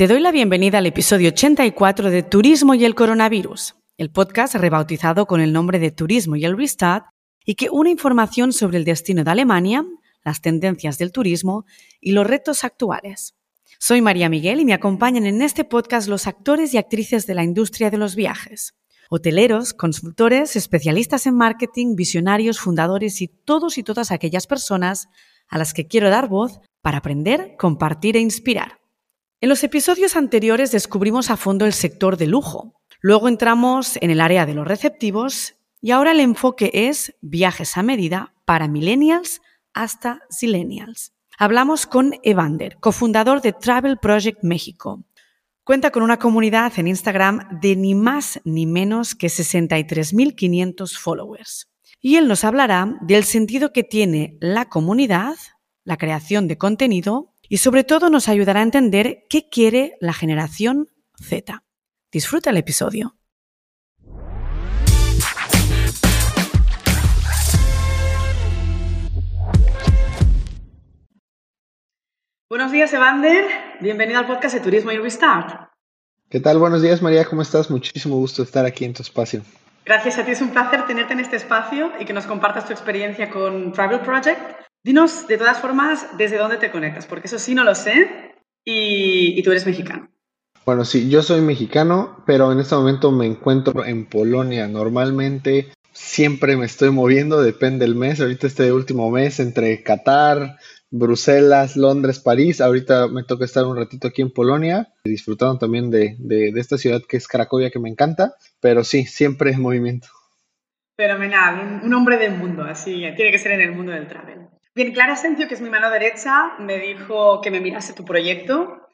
Te doy la bienvenida al episodio 84 de Turismo y el Coronavirus, el podcast rebautizado con el nombre de Turismo y el Restart y que une información sobre el destino de Alemania, las tendencias del turismo y los retos actuales. Soy María Miguel y me acompañan en este podcast los actores y actrices de la industria de los viajes. Hoteleros, consultores, especialistas en marketing, visionarios, fundadores y todos y todas aquellas personas a las que quiero dar voz para aprender, compartir e inspirar. En los episodios anteriores descubrimos a fondo el sector de lujo. Luego entramos en el área de los receptivos y ahora el enfoque es viajes a medida para millennials hasta zillennials. Hablamos con Evander, cofundador de Travel Project México. Cuenta con una comunidad en Instagram de ni más ni menos que 63.500 followers. Y él nos hablará del sentido que tiene la comunidad, la creación de contenido y sobre todo nos ayudará a entender qué quiere la generación Z. Disfruta el episodio. Buenos días, Evander. Bienvenido al podcast de Turismo y Restart. ¿Qué tal? Buenos días, María. ¿Cómo estás? Muchísimo gusto estar aquí en tu espacio. Gracias a ti. Es un placer tenerte en este espacio y que nos compartas tu experiencia con Travel Project Dinos, de todas formas, desde dónde te conectas, porque eso sí no lo sé y, tú eres mexicano. Bueno, sí, yo soy mexicano, pero en este momento me encuentro en Polonia. Normalmente siempre me estoy moviendo, depende del mes. Ahorita este último mes entre Qatar, Bruselas, Londres, París. Ahorita me toca estar un ratito aquí en Polonia, disfrutando también de, de esta ciudad que es Cracovia, que me encanta. Pero sí, siempre en movimiento. Fenomenal, un hombre del mundo, así tiene que ser en el mundo del travel. Bien, Clara Sencio, que es mi mano derecha, me dijo que me mirase tu proyecto.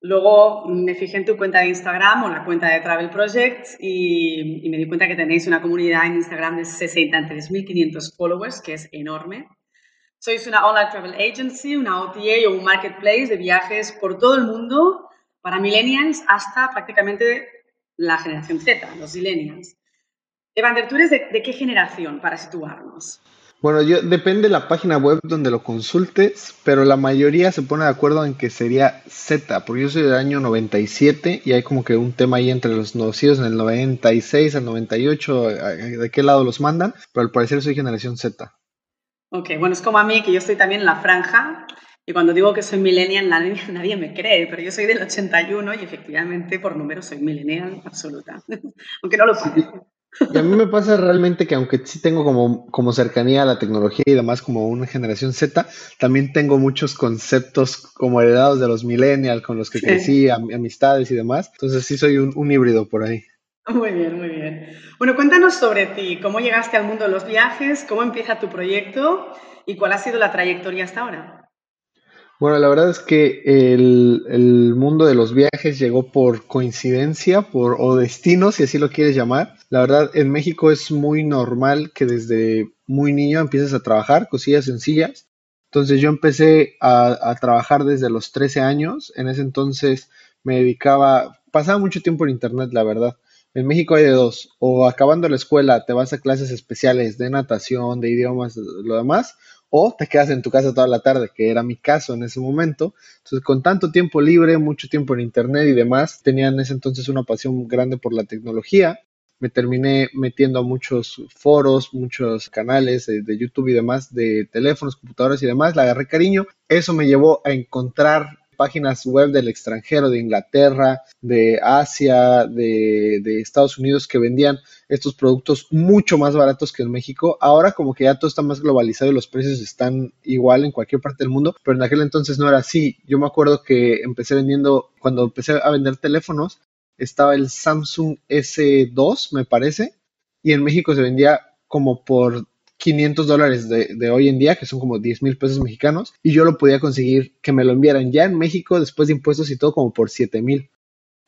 Luego me fijé en tu cuenta de Instagram o la cuenta de Travel Project y, me di cuenta que tenéis una comunidad en Instagram de 63.500 followers, que es enorme. Sois una online travel agency, una OTA o un marketplace de viajes por todo el mundo para millennials hasta prácticamente la generación Z, los millennials. Evander, ¿tú eres de qué generación para situarnos? Bueno, yo depende de la página web donde lo consultes, pero la mayoría se pone de acuerdo en que sería Z, porque yo soy del año 97 y hay como que un tema ahí entre los nacidos en el 96 al 98, de qué lado los mandan, pero al parecer soy generación Z. Ok, bueno, es como a mí, que yo estoy también en la franja, y cuando digo que soy millennial, nadie, nadie, me cree, pero yo soy del 81 y efectivamente por número soy millennial absoluta, aunque no lo parezca. Y a mí me pasa realmente que aunque sí tengo como, como cercanía a la tecnología y demás como una generación Z, también tengo muchos conceptos como heredados de los millennials con los que crecí, amistades y demás. Entonces sí soy un, un híbrido por ahí. Muy bien, muy bien. Bueno, cuéntanos sobre ti, cómo llegaste al mundo de los viajes, cómo empieza tu proyecto y cuál ha sido la trayectoria hasta ahora. Bueno, la verdad es que el, mundo de los viajes llegó por coincidencia por, o destino, si así lo quieres llamar. La verdad, en México es muy normal que desde muy niño empieces a trabajar cosillas sencillas. Entonces yo empecé a, a trabajar desde los 13 años. En ese entonces me dedicaba, pasaba mucho tiempo en internet, la verdad. En México hay de dos, o acabando la escuela te vas a clases especiales de natación, de idiomas, lo demás, o te quedas en tu casa toda la tarde, que era mi caso en ese momento. Entonces, con tanto tiempo libre, mucho tiempo en internet y demás, tenía en ese entonces una pasión grande por la tecnología. Me terminé metiendo a muchos foros, muchos canales de, YouTube y demás, de teléfonos, computadoras y demás. Le agarré cariño. Eso me llevó a encontrar páginas web del extranjero, de Inglaterra, de Asia, de, Estados Unidos, que vendían estos productos mucho más baratos que en México. Ahora como que ya todo está más globalizado y los precios están igual en cualquier parte del mundo, pero en aquel entonces no era así. Yo me acuerdo que empecé vendiendo, cuando empecé a vender teléfonos, estaba el Samsung S2, me parece, y en México se vendía como por 500 dólares de, hoy en día, que son como 10 mil pesos mexicanos, y yo lo podía conseguir que me lo enviaran ya en México después de impuestos y todo como por 7 mil.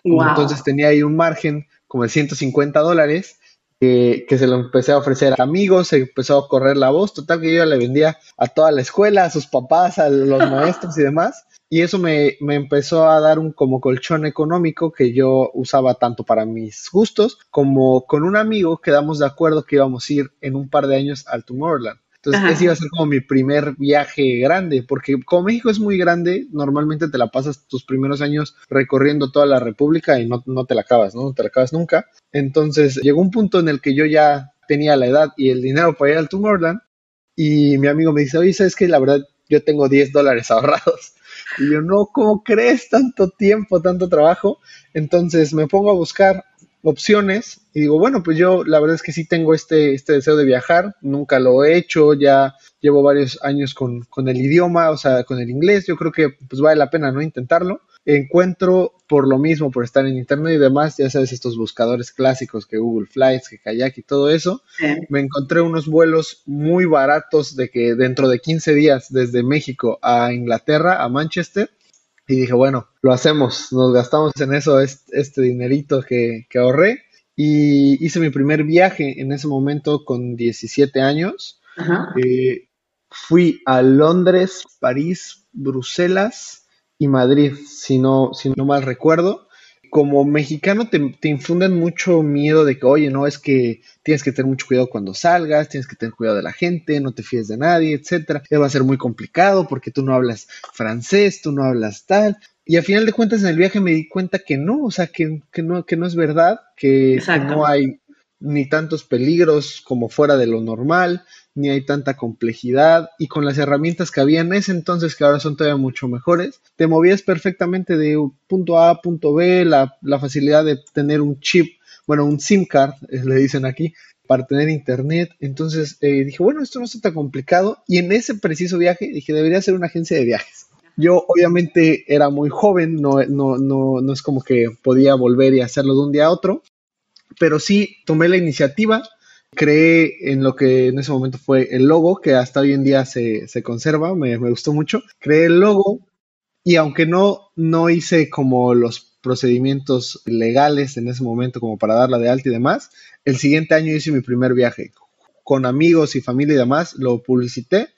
Entonces tenía ahí un margen como de 150 dólares que, se lo empecé a ofrecer a amigos, se empezó a correr la voz, total que yo le vendía a toda la escuela, a sus papás, a los maestros y demás. Y eso me, empezó a dar un como colchón económico que yo usaba tanto para mis gustos como con un amigo quedamos de acuerdo que íbamos a ir en un par de años al Tomorrowland. Entonces, ese iba a ser como mi primer viaje grande, porque como México es muy grande, normalmente te la pasas tus primeros años recorriendo toda la República y no, no te la acabas, ¿no? No te la acabas nunca. Entonces, llegó un punto en el que yo ya tenía la edad y el dinero para ir al Tomorrowland y mi amigo me dice, oye, ¿sabes qué? La verdad, yo tengo 10 dólares ahorrados. Y yo, no, ¿cómo crees? Tanto tiempo, tanto trabajo. Entonces me pongo a buscar opciones. Y digo, bueno, pues yo la verdad es que sí tengo este, este deseo de viajar, nunca lo he hecho, ya llevo varios años con, con el idioma, o sea, con el inglés, yo creo que pues vale la pena no intentarlo. Encuentro por lo mismo, por estar en internet y demás, ya sabes, estos buscadores clásicos que Google Flights, que Kayak y todo eso, me encontré unos vuelos muy baratos de que dentro de 15 días desde México a Inglaterra, a Manchester, y dije, bueno, lo hacemos, nos gastamos en eso este, dinerito que, ahorré y hice mi primer viaje en ese momento con 17 años. Eh, fui a Londres, París, Bruselas, y Madrid, si no, si no mal recuerdo. Como mexicano te, te, infunden mucho miedo de que, oye, no, es que tienes que tener mucho cuidado cuando salgas, tienes que tener cuidado de la gente, no te fíes de nadie, etcétera. Va a ser muy complicado porque tú no hablas francés, tú no hablas tal. Y a final de cuentas en el viaje me di cuenta que no, o sea, que, que no, que no es verdad, que, que no hay ni tantos peligros como fuera de lo normal, ni hay tanta complejidad y con las herramientas que había en ese entonces que ahora son todavía mucho mejores, te movías perfectamente de punto A a punto B, la, facilidad de tener un chip, bueno, un SIM card, eh, le dicen aquí, para tener internet. Entonces eh, dije, bueno, esto no está tan complicado y en ese preciso viaje dije, debería ser una agencia de viajes. Yo obviamente era muy joven, no, no, no, no es como que podía volver y hacerlo de un día a otro, pero sí tomé la iniciativa, creé en lo que en ese momento fue el logo, que hasta hoy en día se, conserva, me, gustó mucho. Creé el logo y aunque no, no hice como los procedimientos legales en ese momento como para darla de alta y demás, el siguiente año hice mi primer viaje con amigos y familia y demás, lo publicité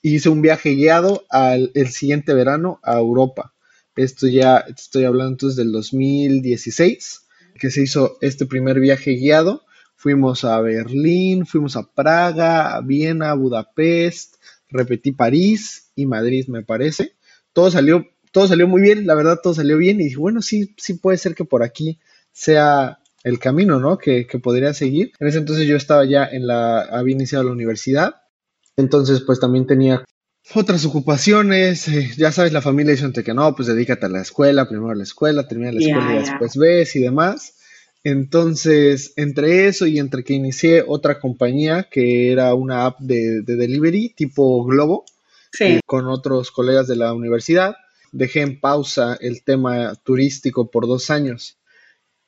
y hice un viaje guiado al el siguiente verano a Europa. Esto ya estoy hablando entonces del 2016, que se hizo este primer viaje guiado Fuimos a Berlín, fuimos a Praga, a Viena, Budapest, repetí París y Madrid, me parece. Todo salió, todo salió muy bien, la verdad, todo salió bien. Y dije, bueno, sí, sí puede ser que por aquí sea el camino, ¿no? Que, podría seguir. En ese entonces yo estaba ya en la, había iniciado la universidad. Entonces, pues también tenía otras ocupaciones, eh, ya sabes, la familia dice que no, pues dedícate a la escuela, primero a la escuela, termina la escuela y después ves y demás. Entonces, entre eso y entre que inicié otra compañía que era una app de, delivery tipo Globo, eh, con otros colegas de la universidad, dejé en pausa el tema turístico por dos años.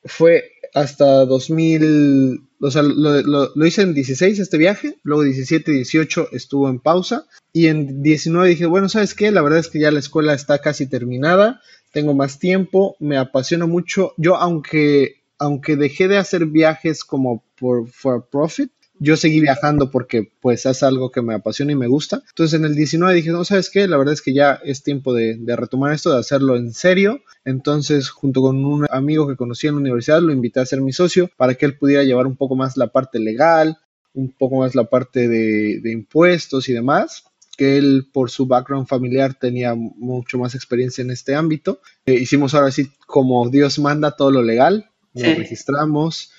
Fue hasta 2000, o sea, lo, hice en 16 este viaje, luego 17 y 18 estuvo en pausa y en 19 dije, bueno, ¿sabes qué? La verdad es que ya la escuela está casi terminada, tengo más tiempo, me apasiona mucho. Yo, aunque aunque dejé de hacer viajes como por for profit, yo seguí viajando porque pues es algo que me apasiona y me gusta. Entonces en el 19 dije, no, ¿sabes qué? La verdad es que ya es tiempo de, retomar esto, de hacerlo en serio. Entonces junto con un amigo que conocí en la universidad lo invité a ser mi socio para que él pudiera llevar un poco más la parte legal, un poco más la parte de, impuestos y demás que él por su background familiar tenía mucho más experiencia en este ámbito. Eh, hicimos ahora sí como Dios manda todo lo legal, nos registramos,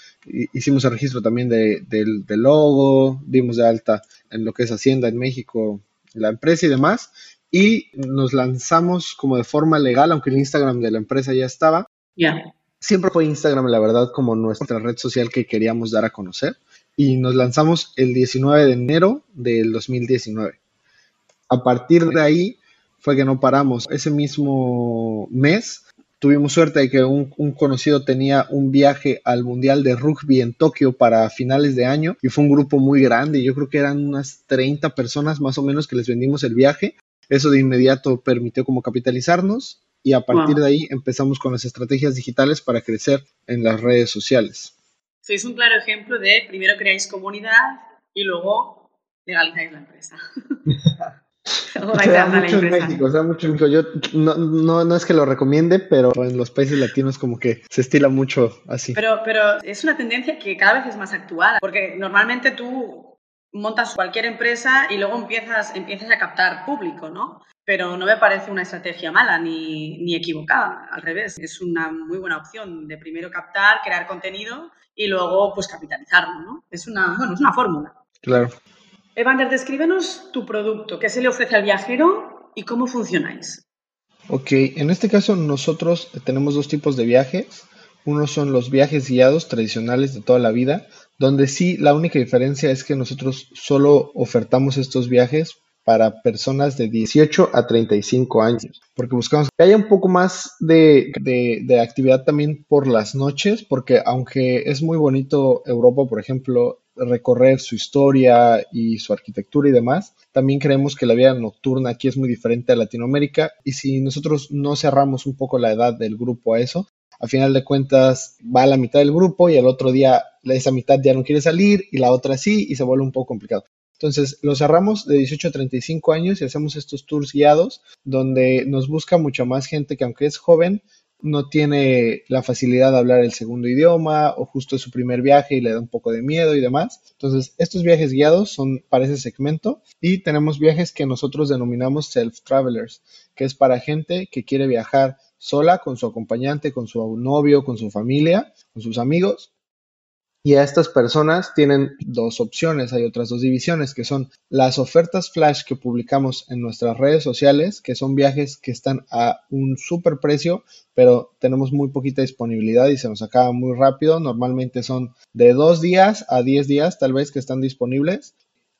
hicimos el registro también de, del, logo, dimos de alta en lo que es Hacienda en México, la empresa y demás, y nos lanzamos como de forma legal, aunque el Instagram de la empresa ya estaba. Ya. Siempre fue Instagram, la verdad, como nuestra red social que queríamos dar a conocer. Y nos lanzamos el 19 de enero del 2019. A partir de ahí fue que no paramos. Ese mismo mes tuvimos suerte de que un, conocido tenía un viaje al Mundial de Rugby en Tokio para finales de año y fue un grupo muy grande, yo creo que eran unas 30 personas más o menos que les vendimos el viaje. Eso de inmediato permitió como capitalizarnos y a partir de ahí empezamos con las estrategias digitales para crecer en las redes sociales. Sois un claro ejemplo de primero creáis comunidad y luego legalizáis la empresa. Se da mucho en México, se da mucho en México. Yo no, no, no, es que lo recomiende, pero en los países latinos como que se estila mucho así. Pero, pero es una tendencia que cada vez es más actual, porque normalmente tú montas cualquier empresa y luego empiezas, empiezas a captar público, ¿no? Pero no me parece una estrategia mala ni, ni equivocada, al revés, es una muy buena opción de primero captar, crear contenido y luego pues capitalizarlo, ¿no? Es una, bueno, es una fórmula. Claro. Evander, descríbenos tu producto, qué se le ofrece al viajero y cómo funcionáis. Ok, en este caso nosotros tenemos dos tipos de viajes. Uno son los viajes guiados tradicionales de toda la vida, donde sí la única diferencia es que nosotros solo ofertamos estos viajes para personas de 18 a 35 años, porque buscamos que haya un poco más de, de, actividad también por las noches, porque aunque es muy bonito Europa, por ejemplo, recorrer su historia y su arquitectura y demás, también creemos que la vida nocturna aquí es muy diferente a Latinoamérica y si nosotros no cerramos un poco la edad del grupo a eso, a final de cuentas va a la mitad del grupo y al otro día esa mitad ya no quiere salir y la otra sí y se vuelve un poco complicado. Entonces, lo cerramos de 18 a 35 años y hacemos estos tours guiados donde nos busca mucha más gente que aunque es joven, no tiene la facilidad de hablar el segundo idioma o justo es su primer viaje y le da un poco de miedo y demás. Entonces, estos viajes guiados son para ese segmento y tenemos viajes que nosotros denominamos self-travelers, que es para gente que quiere viajar sola, con su acompañante, con su novio, con su familia, con sus amigos y a estas personas tienen dos opciones, hay otras dos divisiones, que son las ofertas flash que publicamos en nuestras redes sociales, que son viajes que están a un super precio, pero tenemos muy poquita disponibilidad y se nos acaba muy rápido. Normalmente son de dos días a diez días tal vez que están disponibles.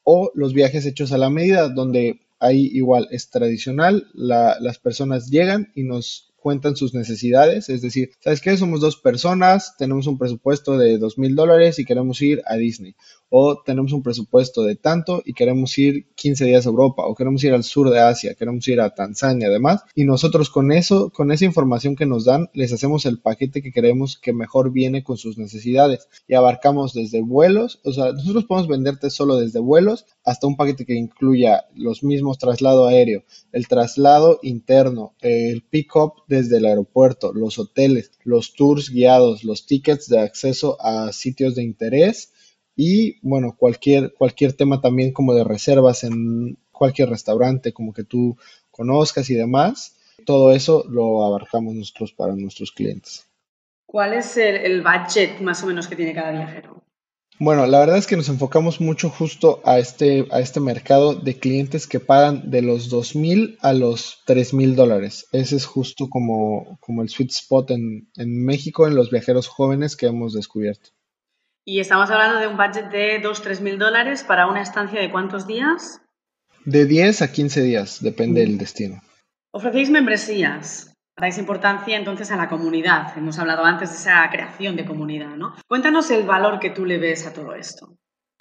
O los viajes hechos a la medida, donde ahí igual es tradicional, las personas llegan y nos cuentan sus necesidades, es decir, ¿sabes qué? Somos dos personas, tenemos un presupuesto de dos mil dólares y queremos ir a Disney o tenemos un presupuesto de tanto y queremos ir 15 días a Europa o queremos ir al sur de Asia, queremos ir a Tanzania además y nosotros con eso, con esa información que nos dan, les hacemos el paquete que creemos que mejor viene con sus necesidades. Y abarcamos desde vuelos, o sea, nosotros podemos venderte solo desde vuelos hasta un paquete que incluya los mismos traslado aéreo, el traslado interno, el pick-up desde el aeropuerto, los hoteles, los tours guiados, los tickets de acceso a sitios de interés y bueno, cualquier, cualquier tema también como de reservas en cualquier restaurante como que tú conozcas y demás, todo eso lo abarcamos nosotros para nuestros clientes. ¿Cuál es el, el budget más o menos que tiene cada viajero? Bueno, la verdad es que nos enfocamos mucho justo a este, a este mercado de clientes que pagan de los dos mil a los tres mil dólares. Ese es justo como, como el sweet spot en, en México en los viajeros jóvenes que hemos descubierto. Y estamos hablando de un budget de 2-3 mil dólares para una estancia de cuántos días? De 10 a 15 días, depende del destino. Ofrecéis membresías. Dais importancia entonces a la comunidad. Hemos hablado antes de esa creación de comunidad, ¿no? Cuéntanos el valor que tú le ves a todo esto.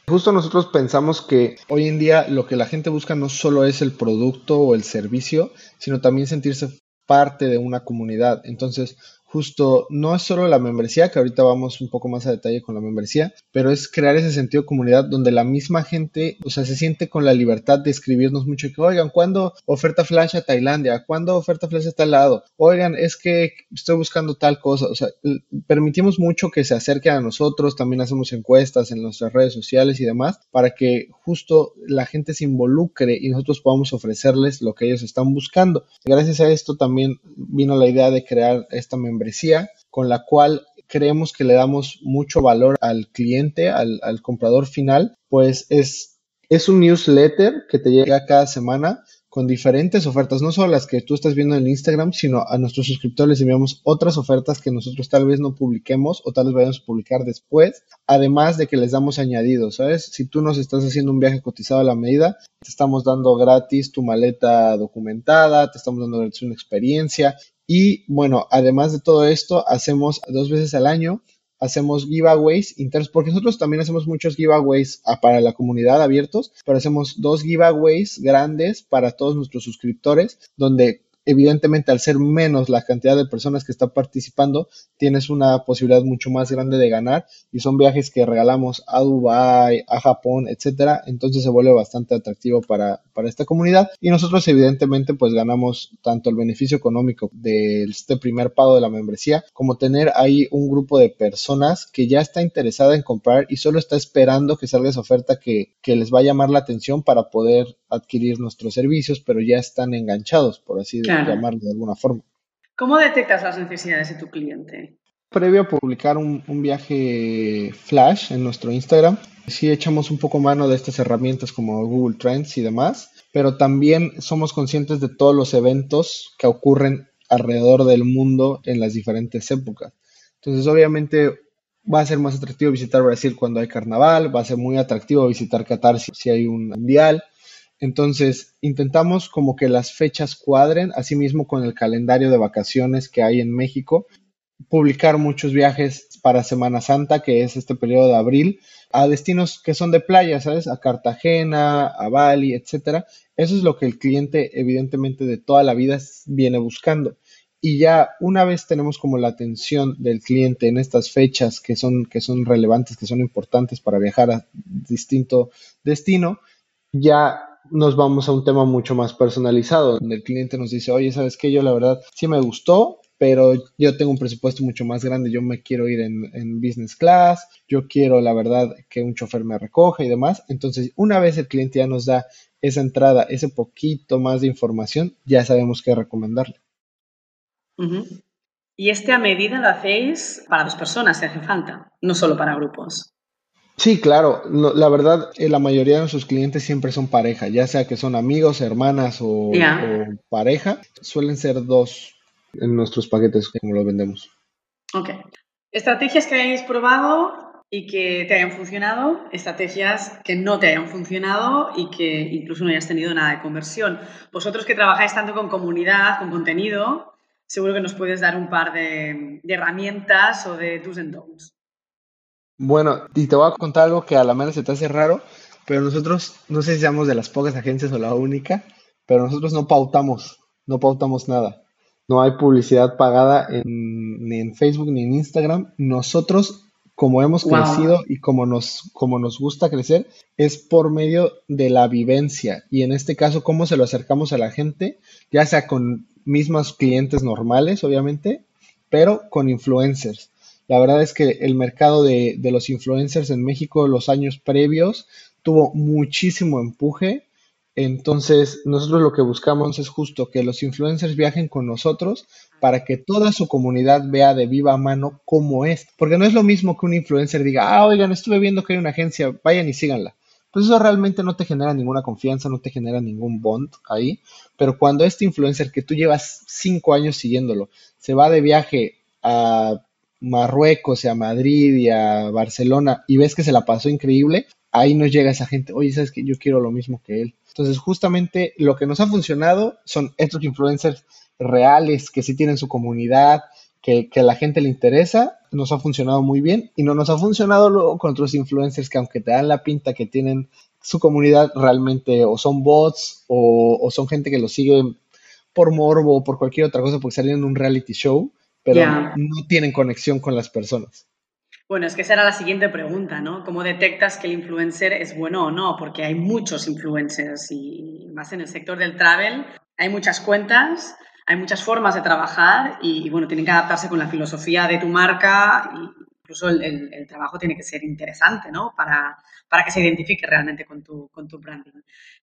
Justo nosotros pensamos que hoy en día lo que la gente busca no solo es el producto o el servicio, sino también sentirse parte de una comunidad. Entonces, justo no es solo la membresía, que ahorita vamos un poco más a detalle con la membresía, pero es crear ese sentido de comunidad donde la misma gente, o sea, se siente con la libertad de escribirnos mucho que, oigan, ¿cuándo oferta flash a Tailandia? ¿Cuándo oferta flash a tal lado? Oigan, es que estoy buscando tal cosa. O sea, permitimos mucho que se acerquen a nosotros, también hacemos encuestas en nuestras redes sociales y demás, para que justo la gente se involucre y nosotros podamos ofrecerles lo que ellos están buscando. Gracias a esto también vino la idea de crear esta membresía con la cual creemos que le damos mucho valor al cliente, al, comprador final, pues es, es un newsletter que te llega cada semana con diferentes ofertas, no solo las que tú estás viendo en Instagram, sino a nuestros suscriptores les enviamos otras ofertas que nosotros tal vez no publiquemos o tal vez vayamos a publicar después, además de que les damos añadidos, ¿sabes? Si tú nos estás haciendo un viaje cotizado a la medida, te estamos dando gratis tu maleta documentada, te estamos dando gratis una experiencia y bueno, además de todo esto, hacemos dos veces al año, hacemos giveaways internos, porque nosotros también hacemos muchos giveaways para la comunidad abiertos, pero hacemos dos giveaways grandes para todos nuestros suscriptores, donde evidentemente al ser menos la cantidad de personas que están participando, tienes una posibilidad mucho más grande de ganar y son viajes que regalamos a Dubai, a Japón, etcétera, entonces se vuelve bastante atractivo para, para esta comunidad. Y nosotros evidentemente pues ganamos tanto el beneficio económico de este primer pago de la membresía como tener ahí un grupo de personas que ya está interesada en comprar y solo está esperando que salga esa oferta que, que les va a llamar la atención para poder adquirir nuestros servicios, pero ya están enganchados, por así llamarlo de alguna forma. ¿Cómo detectas las necesidades de tu cliente? Previo a publicar un, viaje flash en nuestro Instagram, sí echamos un poco mano de estas herramientas como Google Trends y demás, pero también somos conscientes de todos los eventos que ocurren alrededor del mundo en las diferentes épocas. Entonces, obviamente, va a ser más atractivo visitar Brasil cuando hay carnaval, va a ser muy atractivo visitar Qatar si, si hay un mundial. Entonces, intentamos como que las fechas cuadren, asimismo con el calendario de vacaciones que hay en México, publicar muchos viajes para Semana Santa, que es este periodo de abril, a destinos que son de playa, ¿sabes? A Cartagena, a Bali, etcétera. Eso es lo que el cliente, evidentemente, de toda la vida viene buscando. Y ya una vez tenemos como la atención del cliente en estas fechas que son, que son relevantes, que son importantes para viajar a distinto destino, ya nos vamos a un tema mucho más personalizado, donde el cliente nos dice, oye, ¿sabes qué? Yo la verdad sí me gustó, pero yo tengo un presupuesto mucho más grande, yo me quiero ir en, business class, yo quiero la verdad que un chofer me recoja y demás. Entonces, una vez el cliente ya nos da esa entrada, ese poquito más de información, ya sabemos qué recomendarle. Y este a medida lo hacéis para dos personas si hace falta, no solo para grupos. Sí, claro. la verdad, eh, la mayoría de sus clientes siempre son pareja, ya sea que son amigos, hermanas o pareja. Suelen ser dos en nuestros paquetes como lo vendemos. Ok. Estrategias que hayáis probado y que te hayan funcionado, estrategias que no te hayan funcionado y que incluso no hayas tenido nada de conversión. Vosotros que trabajáis tanto con comunidad, con contenido, seguro que nos puedes dar un par de, herramientas o de tus and Bueno, y te voy a contar algo que a la menos se te hace raro, pero nosotros, no sé si seamos de las pocas agencias o la única, pero nosotros no pautamos, no pautamos nada no hay publicidad pagada ni en Facebook ni en Instagram. Nosotros, como hemos crecido y como nos, como nos gusta crecer, es por medio de la vivencia. Y en este caso, cómo se lo acercamos a la gente, ya sea con mismos clientes normales, obviamente, pero con influencers. La verdad es que el mercado de, de los influencers en México los años previos tuvo muchísimo empuje entonces, nosotros lo que buscamos es justo que los influencers viajen con nosotros para que toda su comunidad vea de viva mano cómo es. Porque no es lo mismo que un influencer diga, ah, oigan, estuve viendo que hay una agencia, vayan y síganla. Pues eso realmente no te genera ninguna confianza, no te genera ningún bond ahí. Pero cuando este influencer que tú llevas cinco años siguiéndolo se va de viaje a Marruecos y a Madrid y a Barcelona y ves que se la pasó increíble, ahí nos llega esa gente, oye, sabes que yo quiero lo mismo que él. Entonces, justamente lo que nos ha funcionado son estos influencers reales que sí tienen su comunidad, que, a la gente le interesa, nos ha funcionado muy bien y no nos ha funcionado luego con otros influencers que aunque te dan la pinta que tienen su comunidad realmente o son bots o, son gente que lo sigue por morbo o por cualquier otra cosa porque salen en un reality show, pero no tienen conexión con las personas. Bueno, es que esa era la siguiente pregunta, ¿no? ¿Cómo detectas que el influencer es bueno o no? Porque hay muchos influencers y más en el sector del travel hay muchas cuentas, hay muchas formas de trabajar y, bueno, tienen que adaptarse con la filosofía de tu marca y incluso el, trabajo tiene que ser interesante, ¿no? Para, para que se identifique realmente con tu, con tu branding.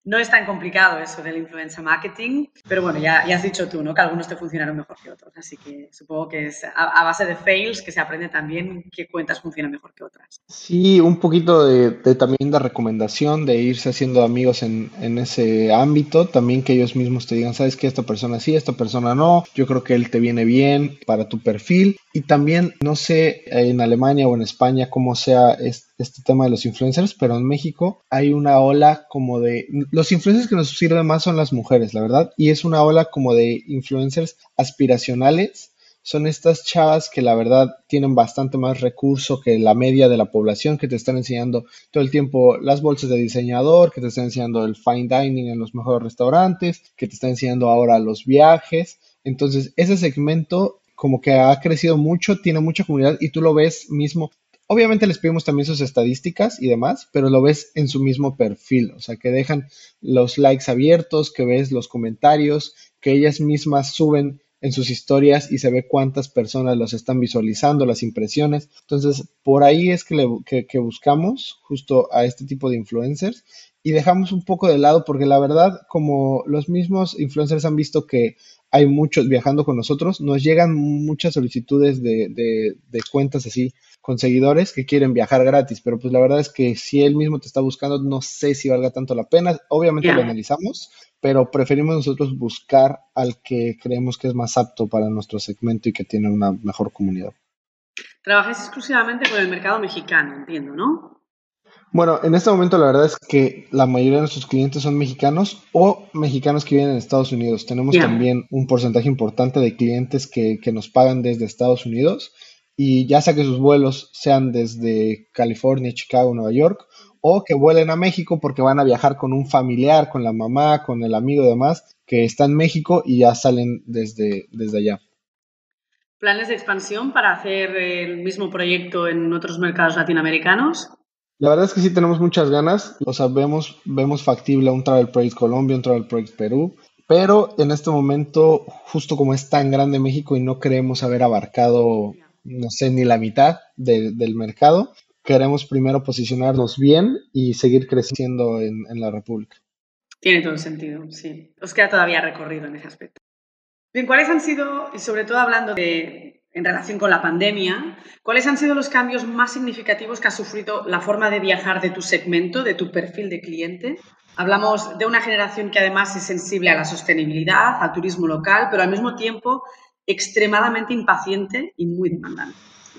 No es tan complicado eso del influencer marketing, pero bueno, ya, ya has dicho tú, ¿no? Que algunos te funcionaron mejor que otros, así que supongo que es a, base de fails que se aprende también qué cuentas funcionan mejor que otras. Sí, un poquito de, también de recomendación, de irse haciendo amigos en, en ese ámbito, también que ellos mismos te digan, sabes que esta persona sí, esta persona no, yo creo que él te viene bien para tu perfil y también, no sé, en Alemania o en España cómo sea este, tema de los influencers, pero en México hay una ola como de... Los influencers que nos sirven más son las mujeres, la verdad, y es una ola como de influencers aspiracionales. Son estas chavas que la verdad tienen bastante más recurso que la media de la población, que te están enseñando todo el tiempo las bolsas de diseñador, que te están enseñando el fine dining en los mejores restaurantes, que te están enseñando ahora los viajes Entonces, ese segmento como que ha crecido mucho, tiene mucha comunidad y tú lo ves mismo. Obviamente les pedimos también sus estadísticas y demás, pero lo ves en su mismo perfil, o sea, que dejan los likes abiertos, que ves los comentarios, que ellas mismas suben en sus historias y se ve cuántas personas los están visualizando, las impresiones. Entonces, por ahí es que, que, buscamos justo a este tipo de influencers y dejamos un poco de lado porque la verdad, como los mismos influencers han visto que hay muchos viajando con nosotros, nos llegan muchas solicitudes de, de, cuentas así con seguidores que quieren viajar gratis, pero pues la verdad es que si él mismo te está buscando, no sé si valga tanto la pena. Obviamente lo analizamos, pero preferimos nosotros buscar al que creemos que es más apto para nuestro segmento y que tiene una mejor comunidad. Trabajáis exclusivamente con el mercado mexicano, entiendo, ¿no? Bueno, en este momento la verdad es que la mayoría de nuestros clientes son mexicanos o mexicanos que viven en Estados Unidos. Tenemos también un porcentaje importante de clientes que, que, nos pagan desde Estados Unidos y ya sea que sus vuelos sean desde California, Chicago, Nueva York o que vuelen a México porque van a viajar con un familiar, con la mamá, con el amigo y demás que está en México y ya salen desde, desde allá. ¿Planes de expansión para hacer el mismo proyecto en otros mercados latinoamericanos? La verdad es que sí tenemos muchas ganas, o sea, vemos, vemos factible un Travel Project Colombia, un Travel Project Perú, pero en este momento, justo como es tan grande México y no creemos haber abarcado, no sé, ni la mitad del mercado, queremos primero posicionarnos bien y seguir creciendo en, en la República. Tiene todo sentido, sí. Os queda todavía recorrido en ese aspecto. Bien, ¿cuáles han sido, y sobre todo hablando de, en relación con la pandemia, ¿cuáles han sido los cambios más significativos que ha sufrido la forma de viajar de tu segmento, de tu perfil de cliente? Hablamos de una generación que además es sensible a la sostenibilidad, al turismo local, pero al mismo tiempo extremadamente impaciente y muy demandante.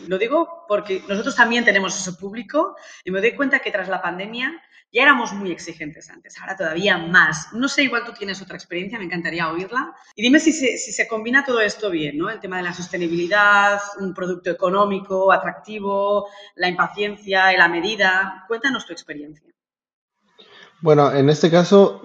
Lo digo porque nosotros también tenemos ese público y me doy cuenta que tras la pandemia ya éramos muy exigentes antes, ahora todavía más. No sé, igual tú tienes otra experiencia, me encantaría oírla. Y dime si se, si se combina todo esto bien, ¿no? El tema de la sostenibilidad, un producto económico, atractivo, la impaciencia y la medida. Cuéntanos tu experiencia. Bueno, en este caso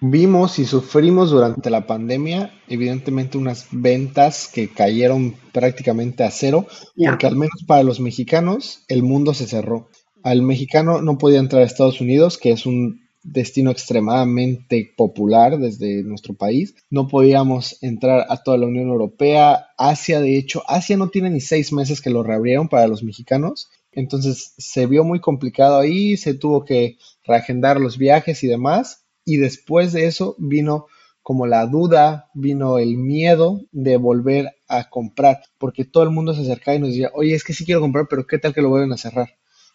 vimos y sufrimos durante la pandemia, evidentemente, unas ventas que cayeron prácticamente a cero, porque al menos para los mexicanos el mundo se cerró al mexicano no podía entrar a Estados Unidos, que es un destino extremadamente popular desde nuestro país. No podíamos entrar a toda la Unión Europea. Asia, de hecho, Asia no tiene ni seis meses que lo reabrieron para los mexicanos. Entonces se vio muy complicado ahí, se tuvo que reagendar los viajes y demás. Y después de eso vino como la duda, vino el miedo de volver a comprar, porque todo el mundo se acercaba y nos decía, oye, es que sí quiero comprar, pero ¿qué tal que lo vuelven a cerrar?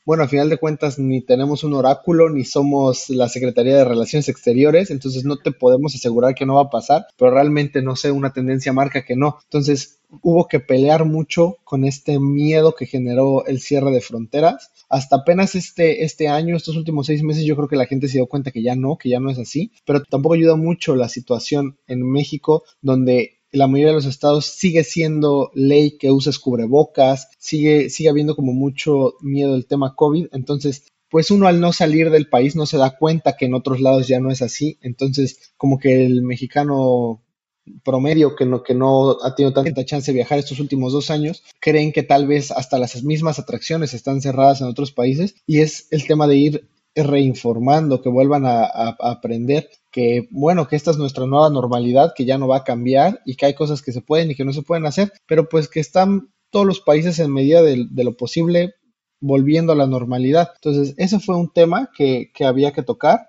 Bueno, al final de cuentas ni tenemos un oráculo, ni somos la Secretaría de Relaciones Exteriores, entonces no te podemos asegurar que no va a pasar, pero realmente no sé, una tendencia marca que no. Entonces hubo que pelear mucho con este miedo que generó el cierre de fronteras. Hasta apenas este, este año, estos últimos seis meses, yo creo que la gente se dio cuenta que ya no, que ya no es así, pero tampoco ayuda mucho la situación en México, donde la mayoría de los estados sigue siendo ley que uses cubrebocas, sigue, sigue habiendo como mucho miedo del tema COVID, entonces pues uno al no salir del país no se da cuenta que en otros lados ya no es así, entonces como que el mexicano promedio que no, que no ha tenido tanta chance de viajar estos últimos dos años, creen que tal vez hasta las mismas atracciones están cerradas en otros países. Y es el tema de ir reinformando, que vuelvan a, aprender que, bueno, que esta es nuestra nueva normalidad, que ya no va a cambiar y que hay cosas que se pueden y que no se pueden hacer, pero pues que están todos los países en medida de, lo posible volviendo a la normalidad. Entonces, ese fue un tema que, había que tocar.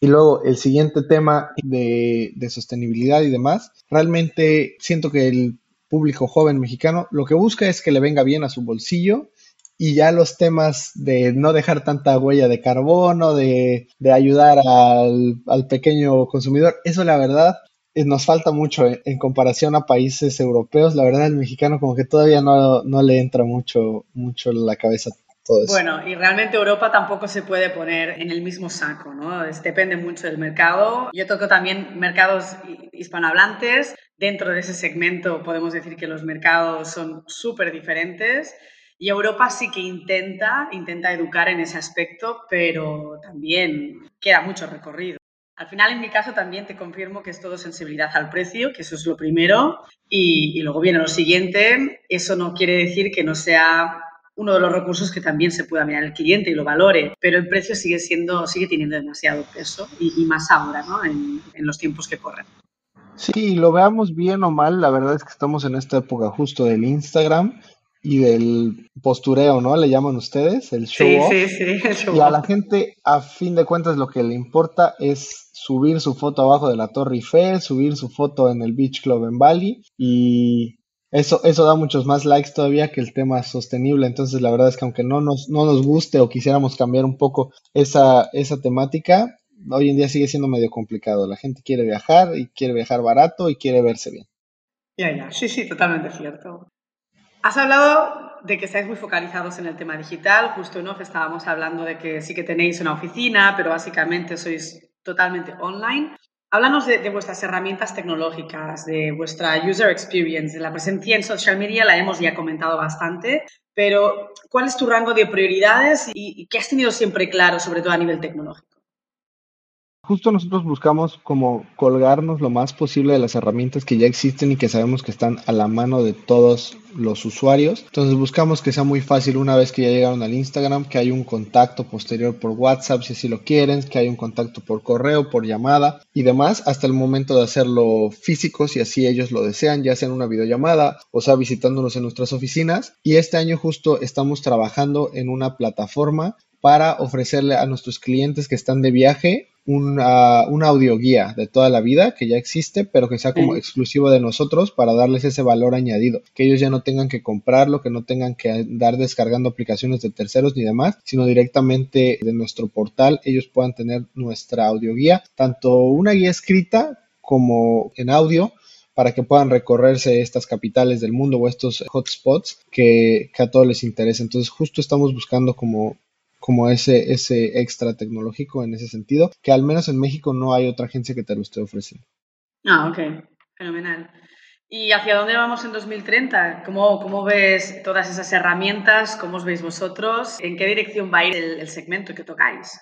Y luego el siguiente tema de, de sostenibilidad y demás, realmente siento que el público joven mexicano lo que busca es que le venga bien a su bolsillo y ya los temas de no dejar tanta huella de carbono, de, ayudar al, pequeño consumidor, eso la verdad eh, nos falta mucho eh, en, comparación a países europeos. La verdad el mexicano como que todavía no, no le entra mucho, mucho en la cabeza todo eso. Bueno, y realmente Europa tampoco se puede poner en el mismo saco, ¿no? depende mucho del mercado. Yo toco también mercados hispanohablantes. Dentro de ese segmento podemos decir que los mercados son súper diferentes y Europa sí que intenta, intenta educar en ese aspecto, pero también queda mucho recorrido. Al final, en mi caso, también te confirmo que es todo sensibilidad al precio, que eso es lo primero, y, luego viene lo siguiente. Eso no quiere decir que no sea uno de los recursos que también se pueda mirar el cliente y lo valore, pero el precio sigue siendo, sigue teniendo demasiado peso y, más ahora, ¿no? En, en, los tiempos que corren. Sí, lo veamos bien o mal, la verdad es que estamos en esta época justo del Instagram y del postureo, ¿no? Le llaman ustedes, el show. Sí, sí, sí, el show Y a la gente, a fin de cuentas, lo que le importa es subir su foto abajo de la Torre Eiffel, subir su foto en el Beach Club en Bali y eso, eso da muchos más likes todavía que el tema sostenible. Entonces, la verdad es que aunque no nos, no nos guste o quisiéramos cambiar un poco esa, esa temática, hoy en día sigue siendo medio complicado. La gente quiere viajar y quiere viajar barato y quiere verse bien. Ya, ya, sí, sí, totalmente cierto. Has hablado de que estáis muy focalizados en el tema digital, justo en off estábamos hablando de que sí que tenéis una oficina, pero básicamente sois totalmente online. Háblanos de, vuestras herramientas tecnológicas, de vuestra user experience, de la presencia en social media, la hemos ya comentado bastante, pero ¿cuál es tu rango de prioridades y qué has tenido siempre claro, sobre todo a nivel tecnológico? Justo nosotros buscamos como colgarnos lo más posible de las herramientas que ya existen y que sabemos que están a la mano de todos los usuarios. Entonces buscamos que sea muy fácil una vez que ya llegaron al Instagram, que hay un contacto posterior por WhatsApp si así lo quieren, que hay un contacto por correo, por llamada y demás, hasta el momento de hacerlo físico si así ellos lo desean, ya sea una videollamada o sea visitándonos en nuestras oficinas. Y este año justo estamos trabajando en una plataforma para ofrecerle a nuestros clientes que están de viaje una, una audioguía de toda la vida que ya existe, pero que sea como exclusivo de nosotros para darles ese valor añadido, que ellos ya no tengan que comprarlo, que no tengan que andar descargando aplicaciones de terceros ni demás, sino directamente de nuestro portal ellos puedan tener nuestra audioguía, tanto una guía escrita como en audio, para que puedan recorrerse estas capitales del mundo o estos hotspots que, que, a todos les interesa. Entonces justo estamos buscando como como ese, ese extra tecnológico en ese sentido, que al menos en México no hay otra agencia que te lo esté ofreciendo. Ah, ok, fenomenal. ¿Y hacia dónde vamos en 2030? ¿Cómo, cómo ves todas esas herramientas? ¿Cómo os veis vosotros? ¿En qué dirección va a ir el, el segmento que tocáis?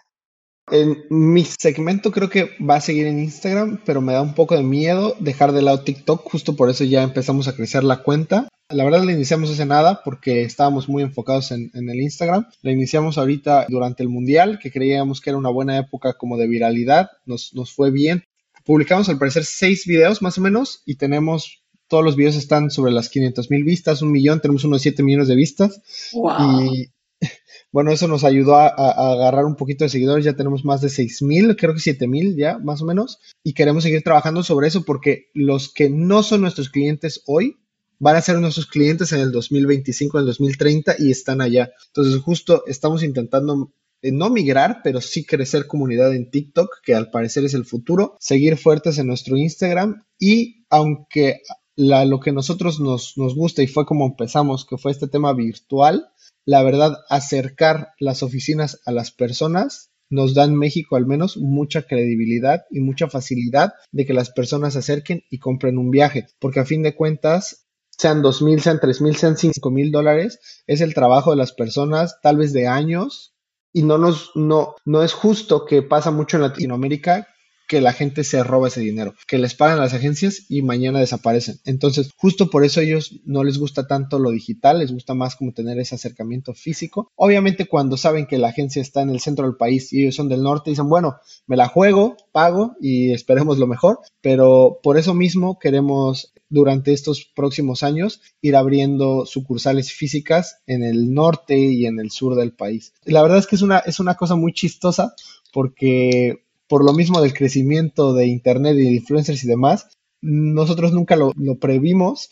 En mi segmento creo que va a seguir en Instagram, pero me da un poco de miedo dejar de lado TikTok, justo por eso ya empezamos a crecer la cuenta. La verdad la iniciamos hace nada porque estábamos muy enfocados en, el Instagram. La iniciamos ahorita durante el Mundial, que creíamos que era una buena época como de viralidad. Nos, nos fue bien. Publicamos al parecer seis videos más o menos y tenemos, todos los videos están sobre las 500 mil vistas, un millón, tenemos unos 7 millones de vistas. Y bueno, eso nos ayudó a, a, agarrar un poquito de seguidores. Ya tenemos más de 6 mil, creo que 7 mil ya, más o menos. Y queremos seguir trabajando sobre eso porque los que no son nuestros clientes hoy van a ser nuestros clientes en el 2025, en el 2030 y están allá. Entonces justo estamos intentando eh, no migrar, pero sí crecer comunidad en TikTok, que al parecer es el futuro, seguir fuertes en nuestro Instagram y aunque lo que nosotros nos, nos gusta y fue como empezamos, que fue este tema virtual, la verdad, acercar las oficinas a las personas nos da en México al menos mucha credibilidad y mucha facilidad de que las personas se acerquen y compren un viaje, porque a fin de cuentas sean dos mil, sean tres mil, sean cinco mil dólares, es el trabajo de las personas, tal vez de años, y no nos, no, no es justo que pasa mucho en Latinoamérica que la gente se roba ese dinero, que les pagan las agencias y mañana desaparecen. Entonces, justo por eso a ellos no les gusta tanto lo digital, les gusta más como tener ese acercamiento físico. Obviamente cuando saben que la agencia está en el centro del país y ellos son del norte, dicen, bueno, me la juego, pago y esperemos lo mejor, pero por eso mismo queremos durante estos próximos años ir abriendo sucursales físicas en el norte y en el sur del país. La verdad es que es una, es una cosa muy chistosa porque por lo mismo del crecimiento de Internet y de influencers y demás, nosotros nunca lo, previmos,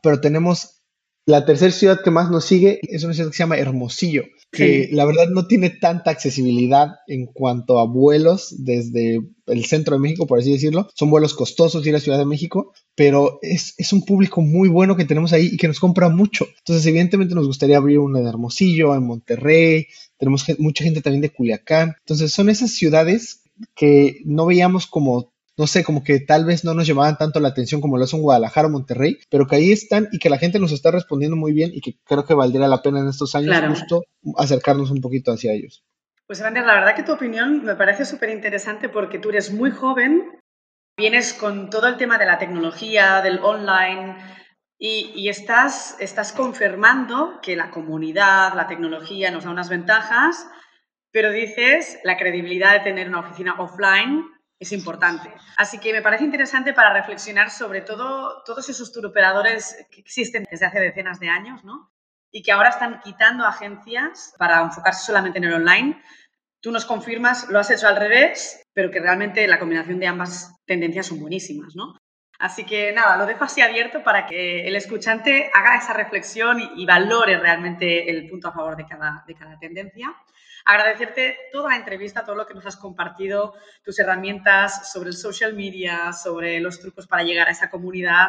pero tenemos la tercera ciudad que más nos sigue, es una ciudad que se llama Hermosillo, que la verdad no tiene tanta accesibilidad en cuanto a vuelos desde el centro de México, por así decirlo. Son vuelos costosos ir a Ciudad de México, pero es, es, un público muy bueno que tenemos ahí y que nos compra mucho. Entonces, evidentemente nos gustaría abrir uno en Hermosillo, en Monterrey, tenemos mucha gente también de Culiacán. Entonces, son esas ciudades que no veíamos como no sé, como que tal vez no nos llamaban tanto la atención como lo son Guadalajara o Monterrey, pero que ahí están y que la gente nos está respondiendo muy bien y que creo que valdría la pena en estos años justo acercarnos un poquito hacia ellos. Pues Evander, la verdad que tu opinión me parece súper interesante porque tú eres muy joven, vienes con todo el tema de la tecnología, del online y, estás, estás confirmando que la comunidad, la tecnología nos da unas ventajas, pero dices la credibilidad de tener una oficina offline es importante. Así que me parece interesante para reflexionar sobre todo todos esos turoperadores que existen desde hace decenas de años, ¿no? Y que ahora están quitando agencias para enfocarse solamente en el online. Tú nos confirmas, lo has hecho al revés, pero que realmente la combinación de ambas tendencias son buenísimas, ¿no? Así que nada, lo dejo así abierto para que el escuchante haga esa reflexión y, valore realmente el punto a favor de cada, de cada tendencia agradecerte toda la entrevista, todo lo que nos has compartido, tus herramientas sobre el social media, sobre los trucos para llegar a esa comunidad.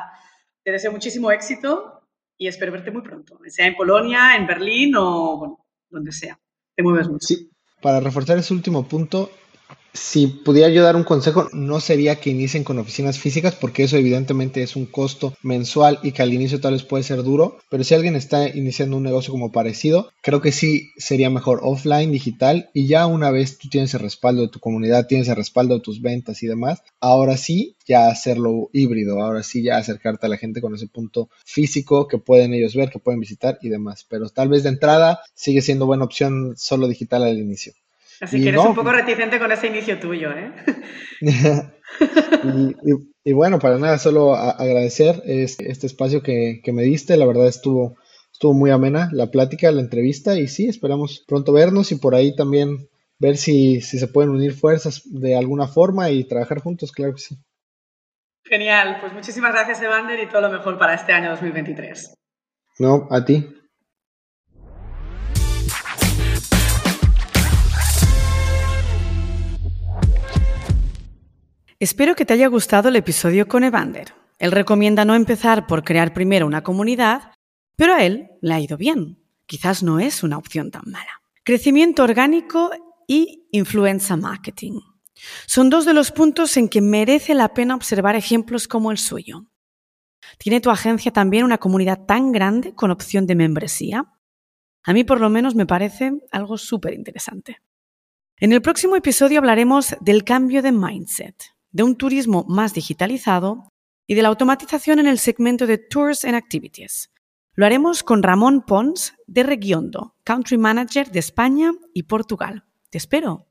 Te deseo muchísimo éxito y espero verte muy pronto, sea en Polonia, en Berlín o bueno, donde sea. Te mueves mucho. Sí, para reforzar ese último punto, si pudiera yo dar un consejo, no sería que inicien con oficinas físicas, porque eso evidentemente es un costo mensual y que al inicio tal vez puede ser duro, pero si alguien está iniciando un negocio como parecido, creo que sí sería mejor offline, digital, y ya una vez tú tienes el respaldo de tu comunidad, tienes el respaldo de tus ventas y demás, ahora sí ya hacerlo híbrido, ahora sí ya acercarte a la gente con ese punto físico que pueden ellos ver, que pueden visitar y demás, pero tal vez de entrada sigue siendo buena opción solo digital al inicio. Así que eres un poco reticente con ese inicio tuyo, ¿eh? y, bueno, para nada, solo agradecer este, espacio que, me diste. La verdad estuvo, estuvo muy amena la plática, la entrevista y sí, esperamos pronto vernos y por ahí también ver si, si se pueden unir fuerzas de alguna forma y trabajar juntos, claro que sí. Genial, pues muchísimas gracias Evander y todo lo mejor para este año 2023. No, a ti. Espero que te haya gustado el episodio con Evander. Él recomienda no empezar por crear primero una comunidad, pero a él le ha ido bien. Quizás no es una opción tan mala. Crecimiento orgánico y influenza marketing. Son dos de los puntos en que merece la pena observar ejemplos como el suyo. ¿Tiene tu agencia también una comunidad tan grande con opción de membresía? A mí por lo menos me parece algo súper interesante. En el próximo episodio hablaremos del cambio de mindset de un turismo más digitalizado y de la automatización en el segmento de Tours and Activities. Lo haremos con Ramón Pons de Regiondo, Country Manager de España y Portugal. Te espero.